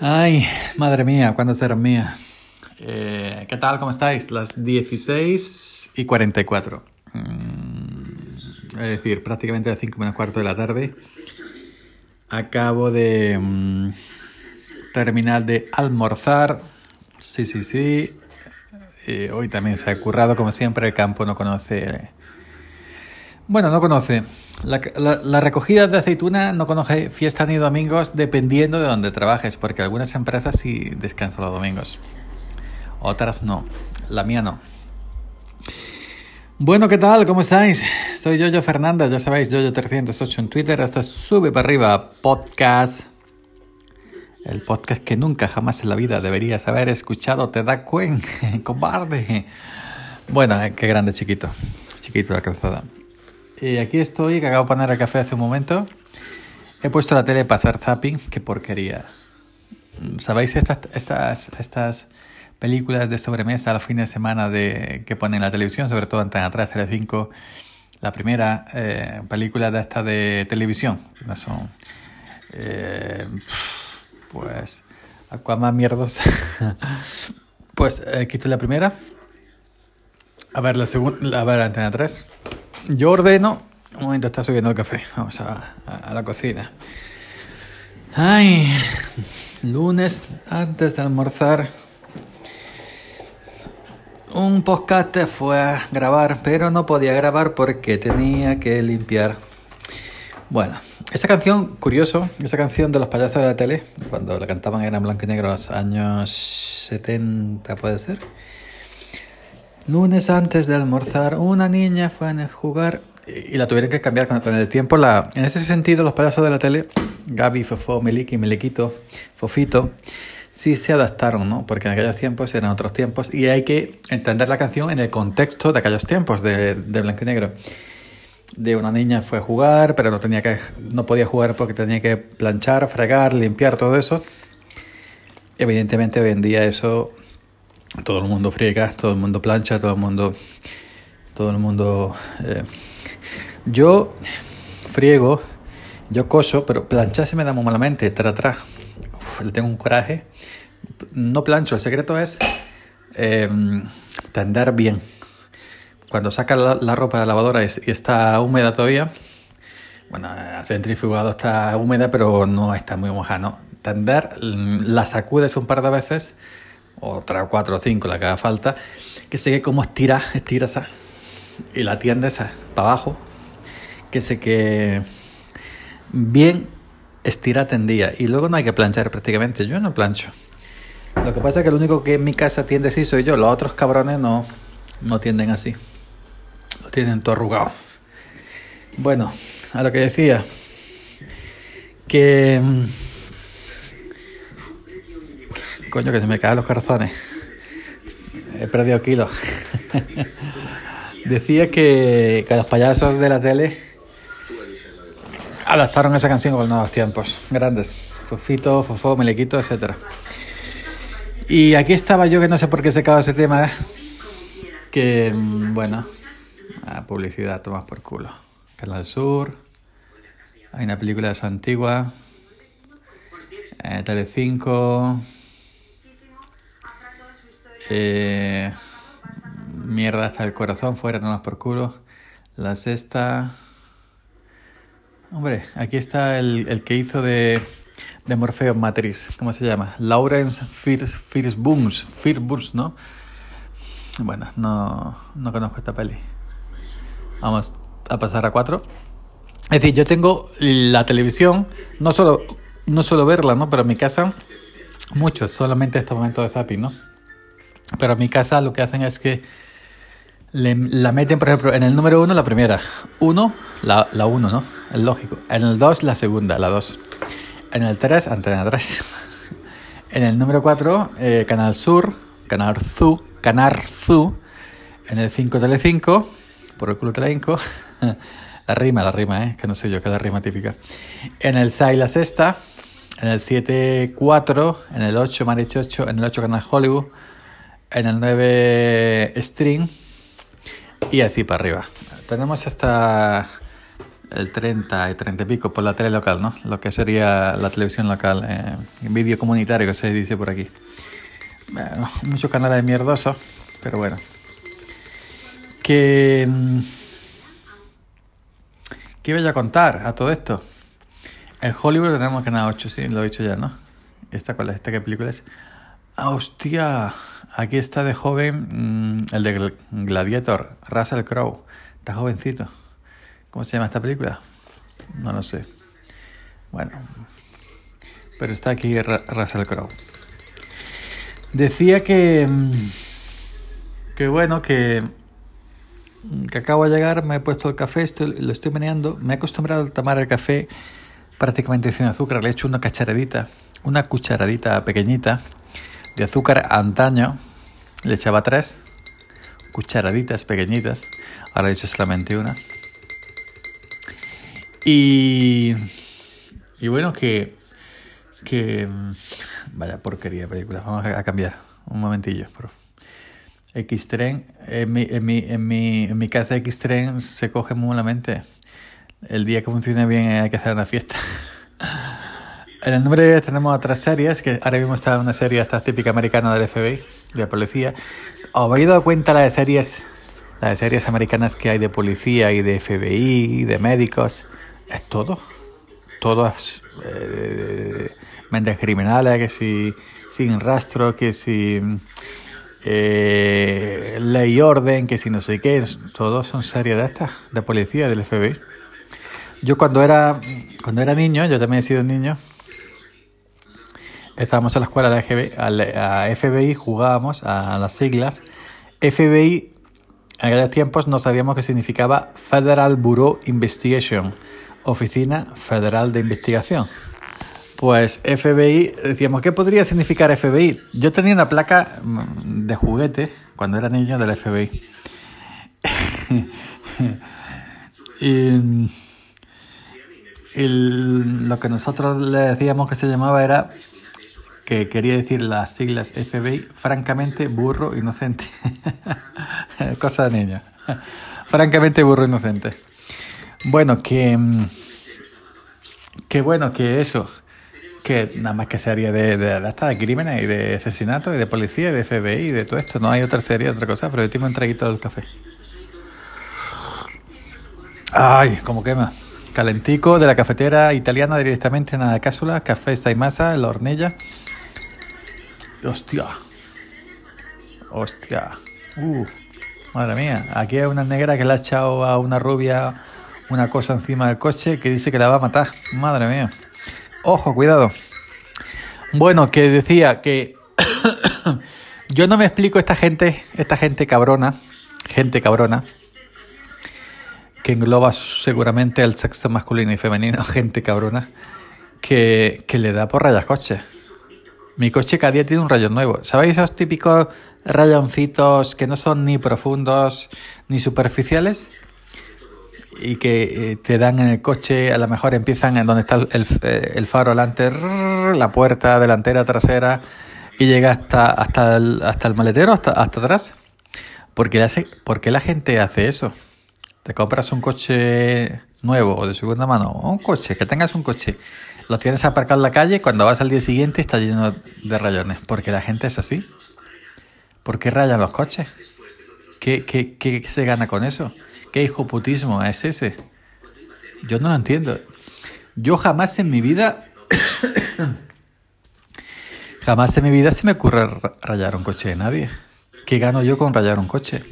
Ay, madre mía, ¿cuándo será mía? Eh, ¿Qué tal? ¿Cómo estáis? Las 16 y 44. Mm, es decir, prácticamente a las 5 menos cuarto de la tarde. Acabo de mm, terminar de almorzar. Sí, sí, sí. Eh, hoy también se ha currado, como siempre, el campo no conoce. Bueno, no conoce. La, recogida de aceituna no conoce fiesta ni domingos dependiendo de donde trabajes, porque algunas empresas sí descansan los domingos, otras no, la mía no. Bueno, ¿qué tal? ¿Cómo estáis? Soy Yoyo Fernández, ya sabéis, Yoyo308 en Twitter, esto es Sube para arriba, podcast. El podcast que nunca jamás en la vida deberías haber escuchado, te da cuenta, cobarde. Bueno, eh, qué grande chiquito, chiquito la calzada. Y aquí estoy, que acabo de poner el café hace un momento. He puesto la tele para hacer zapping, qué porquería. ¿Sabéis estas, estas, estas películas de sobremesa los fines de semana de, que ponen en la televisión, sobre todo Antena 3, Tele5? La primera eh, película de esta de televisión. No son. Eh, pues. Aquaman mierdos. pues eh, quito la primera. A ver, la segunda. A ver, Antena 3. Yo ordeno. Un momento, está subiendo el café. Vamos a, la cocina. Ay, lunes antes de almorzar. Un podcast fue a grabar, pero no podía grabar porque tenía que limpiar. Bueno, esa canción, curioso, esa canción de los payasos de la tele, cuando la cantaban era en blanco y negro los años 70, puede ser. Lunes antes de almorzar, una niña fue a jugar y la tuvieron que cambiar con, el tiempo. En ese sentido, los payasos de la tele, Gaby, Fofo, Meliki, Melequito, Fofito, sí se adaptaron, ¿no? Porque en aquellos tiempos eran otros tiempos y hay que entender la canción en el contexto de aquellos tiempos de, de blanco y negro. De una niña fue a jugar, pero no, tenía que, no podía jugar porque tenía que planchar, fregar, limpiar, todo eso. Evidentemente hoy en día eso todo el mundo friega, todo el mundo plancha, todo el mundo, todo el mundo. Eh, yo friego, yo coso, pero planchar se me da muy malamente, estar atrás. le tengo un coraje. No plancho, el secreto es eh, tender bien. Cuando sacas la, ropa de la lavadora y, está húmeda todavía, bueno, centrifugado está húmeda, pero no está muy mojada, Tender, la sacudes un par de veces otra cuatro o cinco, la que haga falta, que se que como estira, estira esa, y la tiende para abajo, que se que bien estira tendía, y luego no hay que planchar prácticamente, yo no plancho. Lo que pasa es que el único que en mi casa tiende así soy yo, los otros cabrones no, no tienden así, lo tienen todo arrugado. Bueno, a lo que decía, que mm, Coño, que se me caen los corazones. He perdido kilos. Decía que, que los payasos de la tele adaptaron esa canción con nuevos tiempos. Grandes. Fofito, Fofo, Melequito, etc. Y aquí estaba yo que no sé por qué se acaba ese tema. ¿eh? Que, mm, bueno, publicidad, tomas por culo. Canal Sur. Hay una película de esa antigua. Eh, Telecinco. Eh, mierda hasta el corazón, fuera, nomás por culo. La sexta. Hombre, aquí está el, el que hizo de, de Morfeo Matrix. ¿Cómo se llama? Lawrence Fishburne, ¿no? Bueno, no, no conozco esta peli. Vamos a pasar a cuatro. Es decir, yo tengo la televisión, no solo, no solo verla, ¿no? Pero en mi casa, muchos, solamente estos momentos de zapping, ¿no? Pero en mi casa lo que hacen es que la meten, por ejemplo, en el número uno la primera. Uno, la, la ¿no? Es lógico. En el dos, la segunda, la dos. En el tres, antena tres. en el número cuatro, eh, Canal Sur, Canal Zu, Canal Zu. En el 5, Tele5, por el culo Telecinco. la rima, la rima, ¿eh? Que no sé yo, que es la rima típica. En el 6, la sexta. En el 7, 4. En el 8, Marichocho. En el 8, Canal Hollywood en el 9 string y así para arriba. Tenemos hasta el 30 y 30 y pico por la tele local, ¿no? Lo que sería la televisión local, eh, vídeo comunitario que se dice por aquí. Muchos canales mierdosos, pero bueno. Que... Mm, ¿Qué voy a contar a todo esto? En Hollywood tenemos Canal 8, sí, lo he dicho ya, ¿no? ¿Esta cuál es? ¿Esta qué película es? Hostia, aquí está de joven mm, el de Gladiator, Russell Crowe. Está jovencito. ¿Cómo se llama esta película? No lo sé. Bueno, pero está aquí Russell Crowe. Decía que. Mm, que bueno, que. Que acabo de llegar, me he puesto el café, lo estoy meneando. Me he acostumbrado a tomar el café prácticamente sin azúcar. Le he hecho una cacharadita, una cucharadita pequeñita de azúcar antaño. Le echaba tres cucharaditas pequeñitas. Ahora he hecho solamente una. Y. Y bueno, que. Que. Vaya porquería de película. Vamos a, cambiar. Un momentillo, por X-Tren. En mi, en, mi, en, mi, en mi casa X-Tren se coge muy malamente. El día que funcione bien hay que hacer una fiesta. En el número 10 tenemos otras series, que ahora mismo está una serie esta típica americana del FBI, de policía. ¿Os habéis dado cuenta la de series, las series americanas que hay de policía y de FBI de médicos? Es todo. Todo es eh, mentes criminales, que si sin rastro, que si eh, ley y orden, que si no sé qué. Todos son series de estas, de policía, del FBI. Yo cuando era, cuando era niño, yo también he sido niño, estábamos en la escuela de FBI, a FBI, jugábamos a las siglas. FBI, en aquellos tiempos no sabíamos qué significaba Federal Bureau Investigation, Oficina Federal de Investigación. Pues FBI, decíamos, ¿qué podría significar FBI? Yo tenía una placa mm, de juguete cuando era niño del FBI. y, lo que nosotros le decíamos que se llamaba era que quería decir las siglas FBI, francamente burro inocente. Cosa de niña. francamente burro inocente. Bueno, que. Mm, que bueno, que eso. Que nada más que serie de, de, de, de crímenes y de asesinatos y de policía y de FBI y de todo esto. No hay otra serie, otra cosa, pero último un traguito del café. Ay, como quema. Calentico de la cafetera italiana directamente en la cápsula, café masa en la hornilla. Hostia. Hostia. Uh, madre mía. Aquí hay una negra que le ha echado a una rubia una cosa encima del coche que dice que la va a matar. Madre mía. Ojo, cuidado. Bueno, que decía que yo no me explico esta gente, esta gente cabrona, gente cabrona, que engloba seguramente el sexo masculino y femenino, gente cabrona, que, que le da por rayas coches. Mi coche cada día tiene un rayón nuevo. ¿Sabéis esos típicos rayoncitos que no son ni profundos ni superficiales? Y que eh, te dan en el coche, a lo mejor empiezan en donde está el, eh, faro delante, la puerta delantera, trasera, y llega hasta, hasta, el, hasta el maletero, hasta, hasta atrás. ¿Por qué, hace, ¿Por qué la gente hace eso? Te compras un coche nuevo o de segunda mano, o un coche, que tengas un coche lo tienes aparcado en la calle, cuando vas al día siguiente está lleno de rayones. Porque la gente es así. ¿Por qué rayan los coches? ¿Qué, qué, qué se gana con eso? ¿Qué hijoputismo es ese? Yo no lo entiendo. Yo jamás en mi vida... jamás en mi vida se me ocurre rayar un coche de nadie. ¿Qué gano yo con rayar un coche?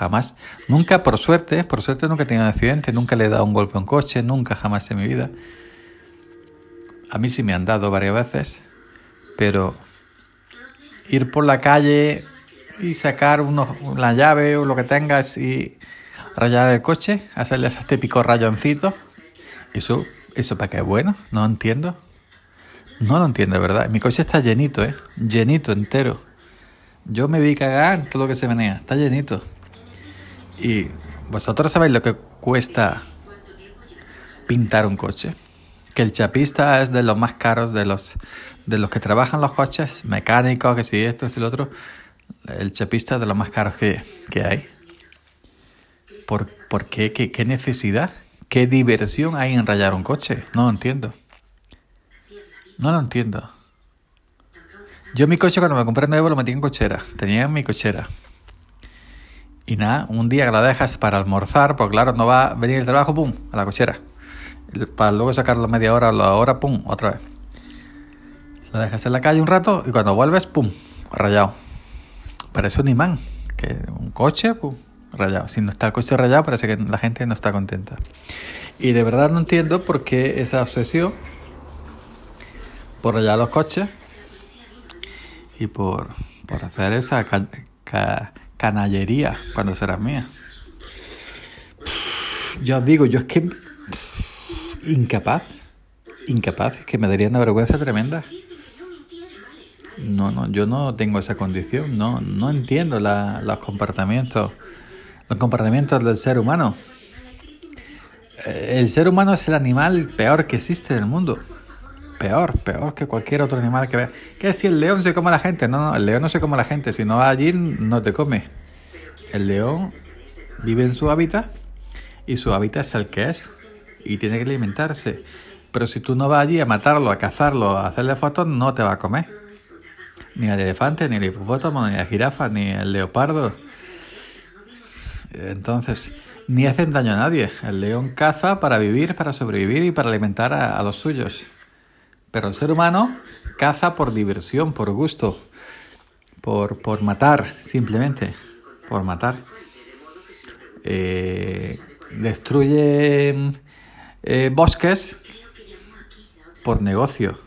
Jamás. Nunca, por suerte, por suerte nunca he tenido un accidente, nunca le he dado un golpe a un coche, nunca, jamás en mi vida. A mí sí me han dado varias veces, pero ir por la calle y sacar uno, la llave o lo que tengas y rayar el coche, hacerle ese típico rayoncito, eso, eso para qué es bueno, no entiendo. No lo entiendo, ¿verdad? Mi coche está llenito, ¿eh? Llenito, entero. Yo me vi cagar todo lo que se menea. Está llenito. Y vosotros sabéis lo que cuesta pintar un coche. Que el chapista es de los más caros de los, de los que trabajan los coches, mecánicos, que si esto, y lo otro. El chapista es de los más caros que, que hay. ¿Por, por qué? qué? ¿Qué necesidad? ¿Qué diversión hay en rayar un coche? No lo entiendo. No lo entiendo. Yo mi coche cuando me compré nuevo lo metí en cochera. Tenía en mi cochera. Y nada, un día que la dejas para almorzar, pues claro, no va a venir el trabajo, pum, a la cochera. Para luego sacarlo media hora o la hora, pum, otra vez. La dejas en la calle un rato y cuando vuelves, pum, rayado. Parece un imán. Que un coche, pum, rayado. Si no está el coche rayado, parece que la gente no está contenta. Y de verdad no entiendo por qué esa obsesión por rayar los coches y por, por hacer esa canallería cuando será mía. Yo os digo, yo es que incapaz, incapaz, es que me daría una vergüenza tremenda. No, no, yo no tengo esa condición, no, no entiendo la, los comportamientos, los comportamientos del ser humano. Eh, el ser humano es el animal peor que existe en el mundo. Peor, peor que cualquier otro animal que vea. ¿Qué si el león se come a la gente? No, el león no se come a la gente. Si no va allí, no te come. El león vive en su hábitat y su hábitat es el que es y tiene que alimentarse. Pero si tú no vas allí a matarlo, a cazarlo, a hacerle fotos, no te va a comer. Ni el elefante, ni el hipopótamo, ni la jirafa, ni el leopardo. Entonces, ni hacen daño a nadie. El león caza para vivir, para sobrevivir y para alimentar a los suyos. Pero el ser humano caza por diversión, por gusto, por, por matar, simplemente, por matar. Eh, destruye eh, bosques por negocio,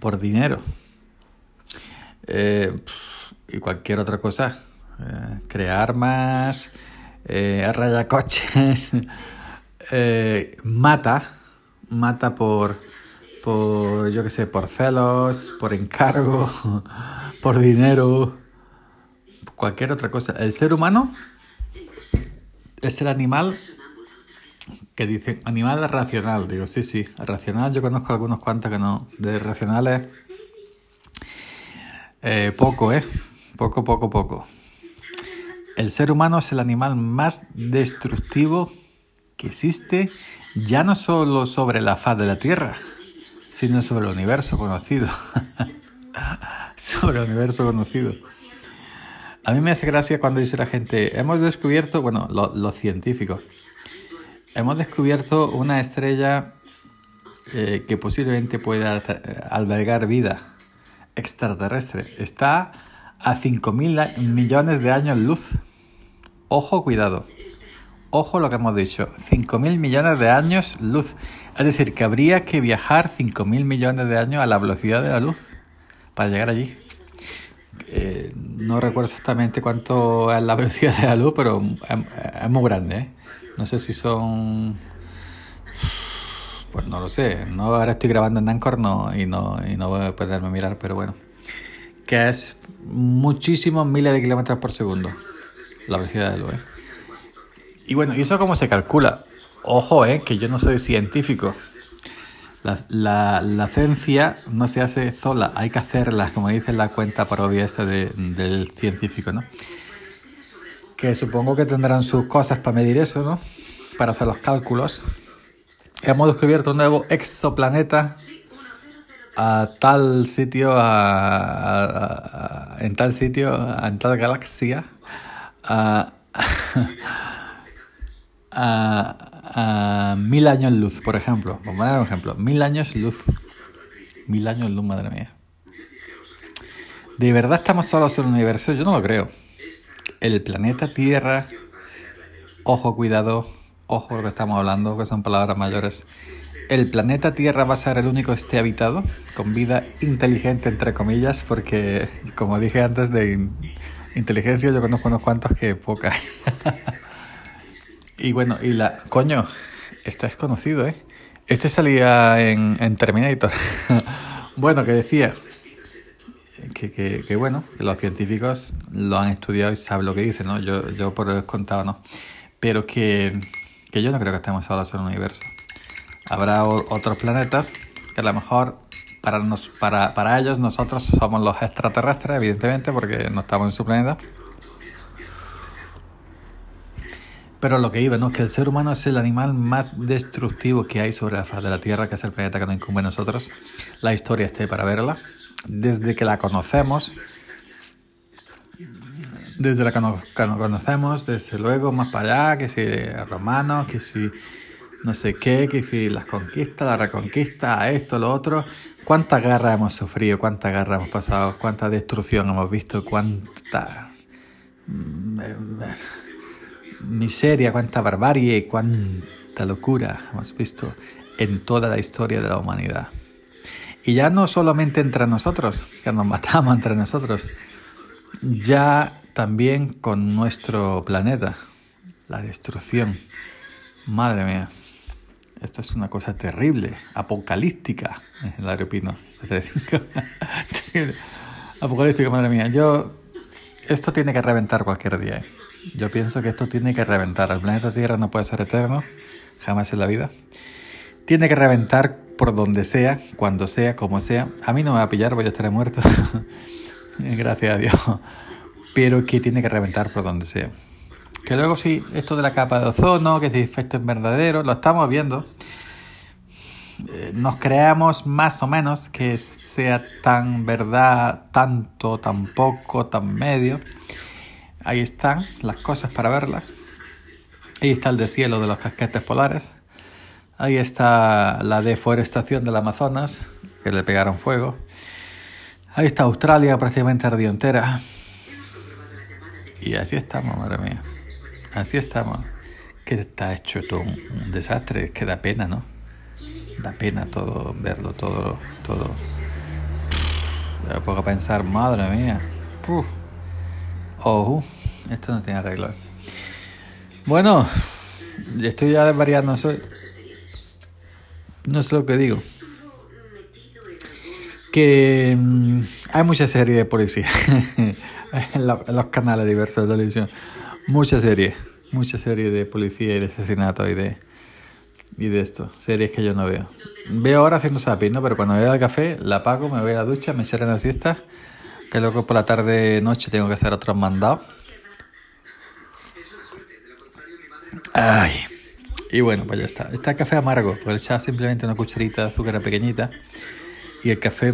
por dinero. Eh, y cualquier otra cosa. crear armas, raya coches, mata, mata por por, yo qué sé, por celos, por encargo, por dinero, cualquier otra cosa. El ser humano es el animal que dice animal racional. Digo, sí, sí, racional. Yo conozco algunos cuantos que no. De racionales, eh, poco, ¿eh? Poco, poco, poco. El ser humano es el animal más destructivo que existe, ya no solo sobre la faz de la Tierra, sino sobre el universo conocido. sobre el universo conocido. A mí me hace gracia cuando dice la gente, hemos descubierto, bueno, los científicos, hemos descubierto una estrella eh, que posiblemente pueda albergar vida extraterrestre. Está a 5.000 millones de años luz. Ojo, cuidado. Ojo lo que hemos dicho. 5.000 millones de años luz. Es decir, que habría que viajar 5.000 millones de años a la velocidad de la luz para llegar allí. Eh, no recuerdo exactamente cuánto es la velocidad de la luz, pero es, muy grande. ¿eh? No sé si son... Pues no lo sé. No, ahora estoy grabando en Anchor no, y, no, y no voy a poderme mirar, pero bueno. Que es muchísimos miles de kilómetros por segundo la velocidad de la luz. ¿eh? Y bueno, ¿y eso cómo se calcula? Ojo, eh, que yo no soy científico. La, la, ciencia no se hace sola, hay que hacerla, como dice la cuenta parodia esta de, del científico, ¿no? Que supongo que tendrán sus cosas para medir eso, ¿no? Para hacer los cálculos. Hemos descubierto un nuevo exoplaneta a tal sitio, a, en tal sitio, en tal galaxia. A, mil años luz, por ejemplo. Vamos a dar un ejemplo. Mil años luz. Mil años luz, madre mía. ¿De verdad estamos solos en el universo? Yo no lo creo. El planeta Tierra, ojo, cuidado, ojo lo que estamos hablando, que son palabras mayores. El planeta Tierra va a ser el único que esté habitado, con vida inteligente, entre comillas, porque, como dije antes, de inteligencia yo conozco unos cuantos que poca. Y bueno, y la. Coño, este es conocido, ¿eh? Este salía en, en Terminator. bueno, que decía. Que, que, que, bueno, que los científicos lo han estudiado y saben lo que dicen, ¿no? Yo, yo por el contado no. Pero que, que yo no creo que estemos solos en el universo. Habrá otros planetas que a lo mejor para, nos, para, para ellos nosotros somos los extraterrestres, evidentemente, porque no estamos en su planeta Pero lo que iba, ¿no? Que el ser humano es el animal más destructivo que hay sobre la faz de la Tierra, que es el planeta que nos incumbe a nosotros. La historia está ahí para verla. Desde que la conocemos, desde la que nos, conocemos, desde luego, más para allá, que si romanos, que si no sé qué, que si las conquistas, la reconquista, esto, lo otro. ¿Cuánta guerra hemos sufrido? ¿Cuánta guerra hemos pasado? ¿Cuánta destrucción hemos visto? ¿Cuánta mm, miseria, cuánta barbarie, cuánta locura hemos visto en toda la historia de la humanidad? Y ya no solamente entre nosotros, que nos matamos entre nosotros, ya también con nuestro planeta, la destrucción. Madre mía, esto es una cosa terrible, apocalíptica, el aeropino. apocalíptica, madre mía. Yo, esto tiene que reventar cualquier día. ¿eh? Yo pienso que esto tiene que reventar. El planeta Tierra no puede ser eterno, jamás en la vida. Tiene que reventar por donde sea, cuando sea, como sea. A mí no me va a pillar, voy a estar muerto. Gracias a Dios pero que tiene que reventar por donde sea. Que luego sí, esto de la capa de ozono, que si efecto es verdadero, lo estamos viendo. Eh, nos creamos más o menos que sea tan verdad, tanto, tan poco, tan medio. Ahí están las cosas para verlas. Ahí está el deshielo de los casquetes polares. Ahí está la deforestación del Amazonas, que le pegaron fuego. Ahí está Australia prácticamente ardió entera. Y así estamos, madre mía. Así estamos. Que está hecho todo un, desastre, es que da pena, ¿no? Da pena todo, verlo todo, todo. Me pongo pensar, madre mía. Uf. Oh, esto no tiene arreglo. Bueno, estoy ya desvariando, no sé, lo que digo. Que mm, hay mucha serie de policía. en, los canales diversos de televisión. Muchas series, muchas series de policía y de asesinato y de, y de esto. Series que yo no veo. Veo ahora haciendo zapping, ¿no? Pero cuando voy al café, la apago, me voy a la ducha, me en la siesta. Que luego por la tarde, noche tengo que hacer otros mandados. Ay. Y bueno, pues ya está. Está café amargo, porque le echaba simplemente una cucharita de azúcar pequeñita. Y el café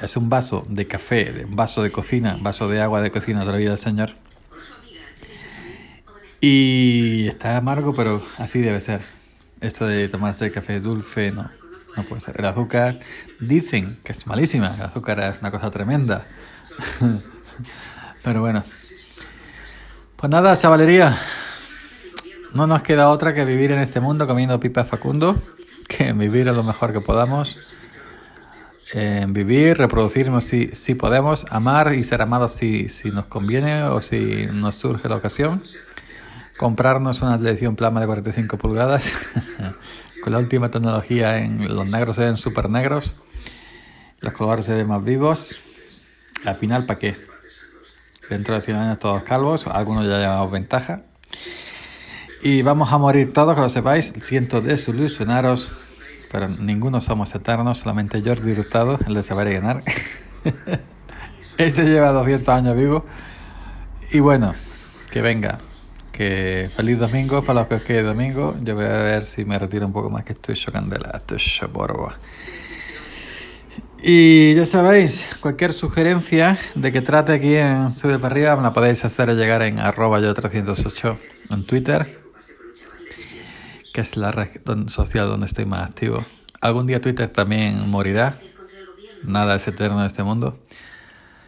es un vaso de café, un vaso de cocina, vaso de agua de cocina la vida del Señor. Y está amargo, pero así debe ser. Esto de tomarse el café dulce, no, no puede ser. El azúcar, dicen que es malísima, el azúcar es una cosa tremenda. pero bueno. Pues nada, chavalería. No nos queda otra que vivir en este mundo comiendo pipa Facundo, que vivir lo mejor que podamos vivir, reproducirnos si, si podemos, amar y ser amados si, si nos conviene o si nos surge la ocasión, comprarnos una televisión plana de 45 pulgadas con la última tecnología en los negros se ven súper negros, los colores se ven más vivos, al final ¿para qué? Dentro de 100 años todos calvos, algunos ya llevamos ventaja. Y vamos a morir todos, que lo sepáis. Siento desilusionaros pero ninguno somos eternos, solamente Jordi Hurtado, el de saber y ganar. Ese lleva 200 años vivo. Y bueno, que venga. Que feliz domingo para los que os quede domingo. Yo voy a ver si me retiro un poco más que estoy chocandela, estoy choporbo. Y ya sabéis, cualquier sugerencia de que trate aquí en Sube para arriba me la podéis hacer llegar en arroba yo 308 en Twitter que es la red social donde estoy más activo. Algún día Twitter también morirá. Nada es eterno en este mundo.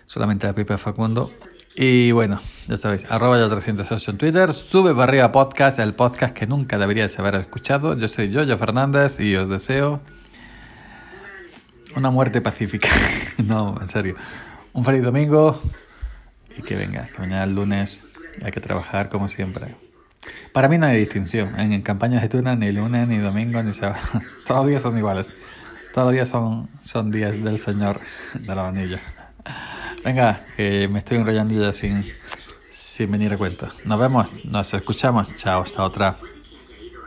Solamente la pipa Facundo. Y bueno, ya sabéis, arroba yo 308 en Twitter. Sube para arriba podcast, el podcast que nunca deberíais haber escuchado. Yo soy Yoyo Fernández y os deseo una muerte pacífica. no, en serio. Un feliz domingo y que venga, que mañana el lunes hay que trabajar como siempre. Para mí no hay distinción. En, campañas de tuna ni lunes, ni domingo, ni sábado. Todos los días son iguales. Todos los días son, son días del Señor de la vanilla. Venga, que me estoy enrollando ya sin, sin venir a cuento. Nos vemos, nos escuchamos. Chao, hasta otra.